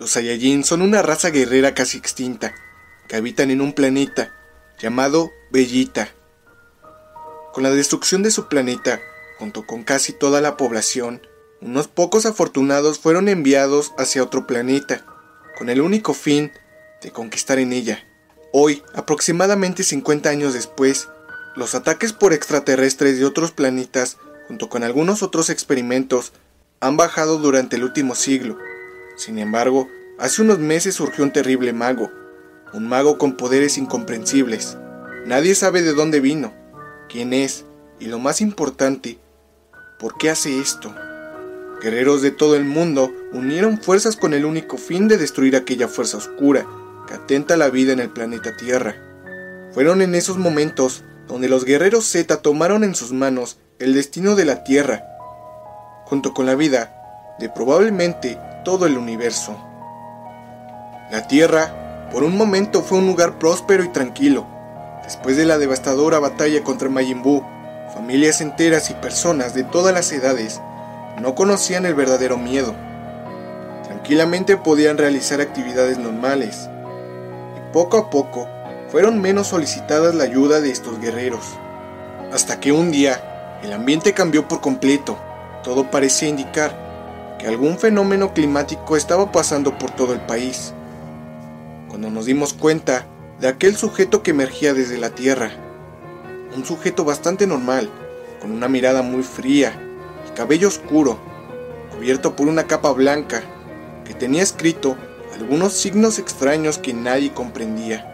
Los Saiyajin son una raza guerrera casi extinta, que habitan en un planeta llamado Bellita. Con la destrucción de su planeta, junto con casi toda la población, unos pocos afortunados fueron enviados hacia otro planeta, con el único fin de conquistar en ella. Hoy, aproximadamente 50 años después, los ataques por extraterrestres de otros planetas, junto con algunos otros experimentos, han bajado durante el último siglo. Sin embargo, hace unos meses surgió un terrible mago, un mago con poderes incomprensibles. Nadie sabe de dónde vino, quién es y lo más importante, ¿por qué hace esto? Guerreros de todo el mundo unieron fuerzas con el único fin de destruir aquella fuerza oscura que atenta la vida en el planeta Tierra. Fueron en esos momentos donde los guerreros Z tomaron en sus manos el destino de la Tierra, junto con la vida de probablemente todo el universo. La Tierra, por un momento, fue un lugar próspero y tranquilo. Después de la devastadora batalla contra Majin Buu, familias enteras y personas de todas las edades no conocían el verdadero miedo. Tranquilamente podían realizar actividades normales. Y poco a poco fueron menos solicitadas la ayuda de estos guerreros. Hasta que un día el ambiente cambió por completo. Todo parecía indicar que algún fenómeno climático estaba pasando por todo el país. Cuando nos dimos cuenta de aquel sujeto que emergía desde la Tierra. Un sujeto bastante normal, con una mirada muy fría cabello oscuro, cubierto por una capa blanca, que tenía escrito algunos signos extraños que nadie comprendía.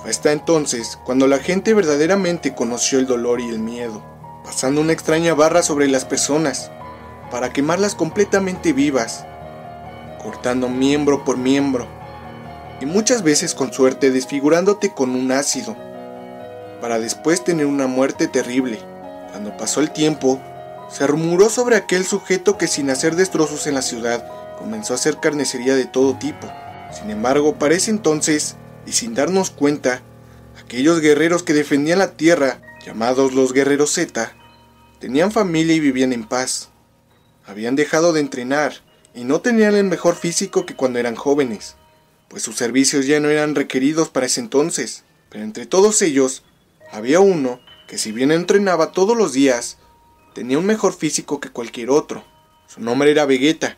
Fue hasta entonces cuando la gente verdaderamente conoció el dolor y el miedo, pasando una extraña barra sobre las personas, para quemarlas completamente vivas, cortando miembro por miembro, y muchas veces con suerte desfigurándote con un ácido, para después tener una muerte terrible. Cuando pasó el tiempo, se rumoró sobre aquel sujeto que sin hacer destrozos en la ciudad comenzó a hacer carnicería de todo tipo. Sin embargo, para ese entonces, y sin darnos cuenta, aquellos guerreros que defendían la tierra, llamados los guerreros Z, tenían familia y vivían en paz. Habían dejado de entrenar y no tenían el mejor físico que cuando eran jóvenes, pues sus servicios ya no eran requeridos para ese entonces. Pero entre todos ellos, había uno que si bien entrenaba todos los días, Tenía un mejor físico que cualquier otro. Su nombre era Vegeta.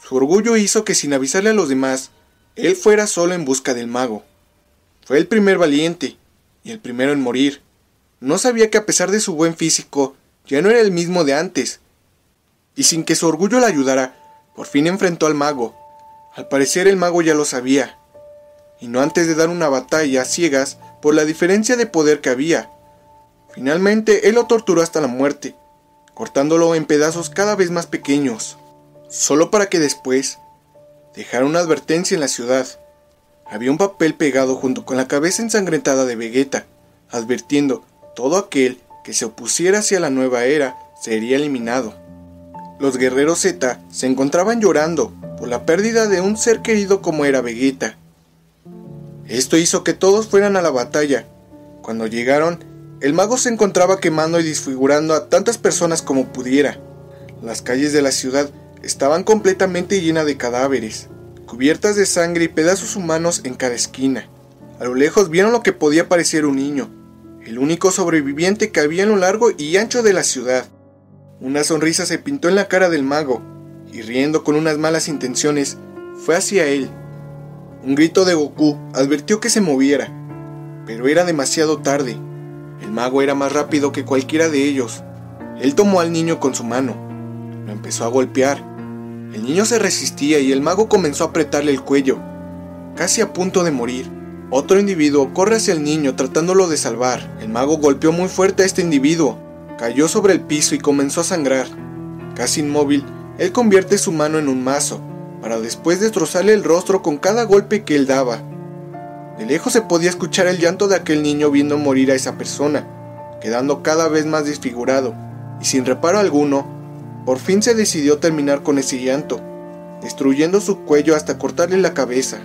Su orgullo hizo que sin avisarle a los demás, él fuera solo en busca del mago. Fue el primer valiente y el primero en morir. No sabía que a pesar de su buen físico, ya no era el mismo de antes. Y sin que su orgullo le ayudara, por fin enfrentó al mago. Al parecer el mago ya lo sabía. Y no antes de dar una batalla a ciegas por la diferencia de poder que había. Finalmente él lo torturó hasta la muerte cortándolo en pedazos cada vez más pequeños, solo para que después dejara una advertencia en la ciudad. Había un papel pegado junto con la cabeza ensangrentada de Vegeta, advirtiendo todo aquel que se opusiera hacia la nueva era sería eliminado. Los guerreros Z se encontraban llorando por la pérdida de un ser querido como era Vegeta. Esto hizo que todos fueran a la batalla. Cuando llegaron, el mago se encontraba quemando y disfigurando a tantas personas como pudiera. Las calles de la ciudad estaban completamente llenas de cadáveres, cubiertas de sangre y pedazos humanos en cada esquina. A lo lejos vieron lo que podía parecer un niño, el único sobreviviente que había en lo largo y ancho de la ciudad. Una sonrisa se pintó en la cara del mago, y riendo con unas malas intenciones, fue hacia él. Un grito de Goku advirtió que se moviera, pero era demasiado tarde. El mago era más rápido que cualquiera de ellos. Él tomó al niño con su mano. Lo empezó a golpear. El niño se resistía y el mago comenzó a apretarle el cuello, casi a punto de morir. Otro individuo corre hacia el niño tratándolo de salvar. El mago golpeó muy fuerte a este individuo. Cayó sobre el piso y comenzó a sangrar. Casi inmóvil, él convierte su mano en un mazo, para después destrozarle el rostro con cada golpe que él daba. De lejos se podía escuchar el llanto de aquel niño viendo morir a esa persona, quedando cada vez más desfigurado, y sin reparo alguno, por fin se decidió terminar con ese llanto, destruyendo su cuello hasta cortarle la cabeza.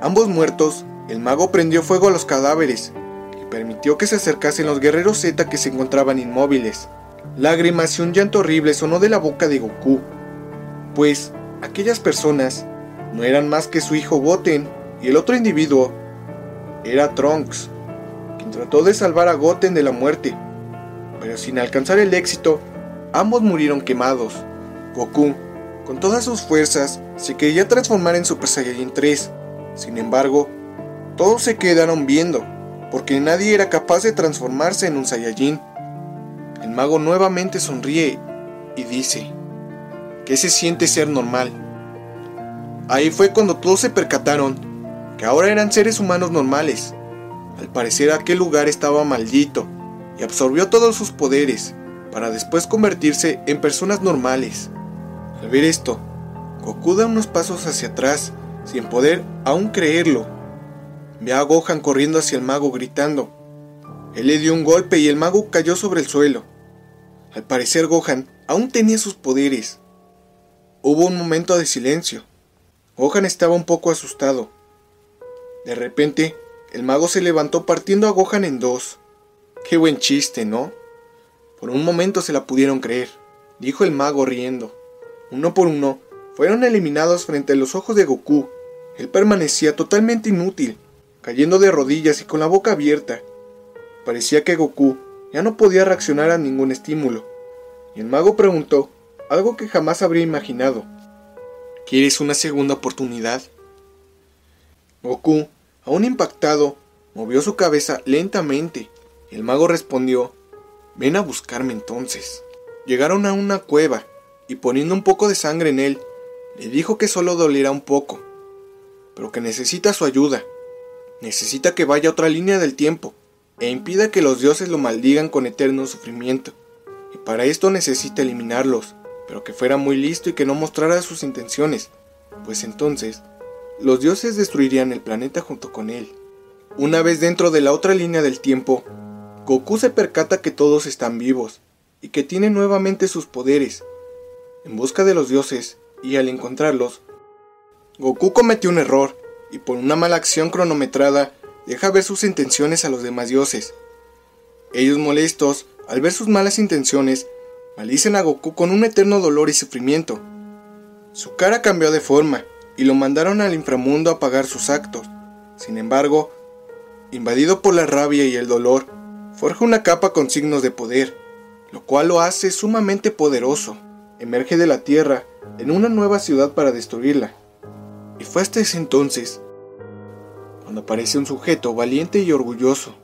Ambos muertos, el mago prendió fuego a los cadáveres y permitió que se acercasen los guerreros Z que se encontraban inmóviles. Lágrimas y un llanto horrible sonó de la boca de Goku, pues aquellas personas no eran más que su hijo Goten y el otro individuo era Trunks, quien trató de salvar a Goten de la muerte, pero sin alcanzar el éxito, ambos murieron quemados. Goku, con todas sus fuerzas, se quería transformar en Super Saiyajin 3, sin embargo, todos se quedaron viendo, porque nadie era capaz de transformarse en un Saiyajin. El mago nuevamente sonríe y dice, ¿qué se siente ser normal? Ahí fue cuando todos se percataron que ahora eran seres humanos normales. Al parecer aquel lugar estaba maldito y absorbió todos sus poderes para después convertirse en personas normales. Al ver esto, Goku da unos pasos hacia atrás sin poder aún creerlo. Ve a Gohan corriendo hacia el mago gritando. Él le dio un golpe y el mago cayó sobre el suelo. Al parecer Gohan aún tenía sus poderes. Hubo un momento de silencio. Gohan estaba un poco asustado. De repente, el mago se levantó partiendo a Gohan en dos. Qué buen chiste, ¿no? Por un momento se la pudieron creer, dijo el mago riendo. Uno por uno, fueron eliminados frente a los ojos de Goku. Él permanecía totalmente inútil, cayendo de rodillas y con la boca abierta. Parecía que Goku ya no podía reaccionar a ningún estímulo. Y el mago preguntó algo que jamás habría imaginado. ¿Quieres una segunda oportunidad? Goku Aún impactado, movió su cabeza lentamente. El mago respondió, Ven a buscarme entonces. Llegaron a una cueva, y poniendo un poco de sangre en él, le dijo que solo dolerá un poco, pero que necesita su ayuda. Necesita que vaya a otra línea del tiempo, e impida que los dioses lo maldigan con eterno sufrimiento. Y para esto necesita eliminarlos, pero que fuera muy listo y que no mostrara sus intenciones, pues entonces los dioses destruirían el planeta junto con él. Una vez dentro de la otra línea del tiempo, Goku se percata que todos están vivos y que tiene nuevamente sus poderes. En busca de los dioses y al encontrarlos, Goku cometió un error y por una mala acción cronometrada deja ver sus intenciones a los demás dioses. Ellos molestos, al ver sus malas intenciones, maldicen a Goku con un eterno dolor y sufrimiento. Su cara cambió de forma y lo mandaron al inframundo a pagar sus actos. Sin embargo, invadido por la rabia y el dolor, forja una capa con signos de poder, lo cual lo hace sumamente poderoso. Emerge de la tierra en una nueva ciudad para destruirla. Y fue hasta ese entonces cuando aparece un sujeto valiente y orgulloso.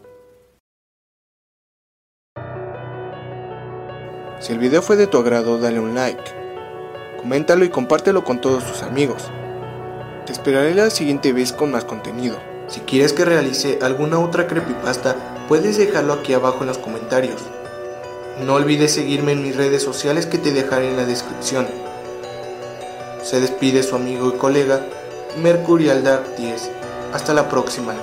Si el video fue de tu agrado, dale un like, coméntalo y compártelo con todos tus amigos. Te esperaré la siguiente vez con más contenido. Si quieres que realice alguna otra creepypasta, puedes dejarlo aquí abajo en los comentarios. No olvides seguirme en mis redes sociales que te dejaré en la descripción. Se despide su amigo y colega Mercurial Dark 10. Hasta la próxima.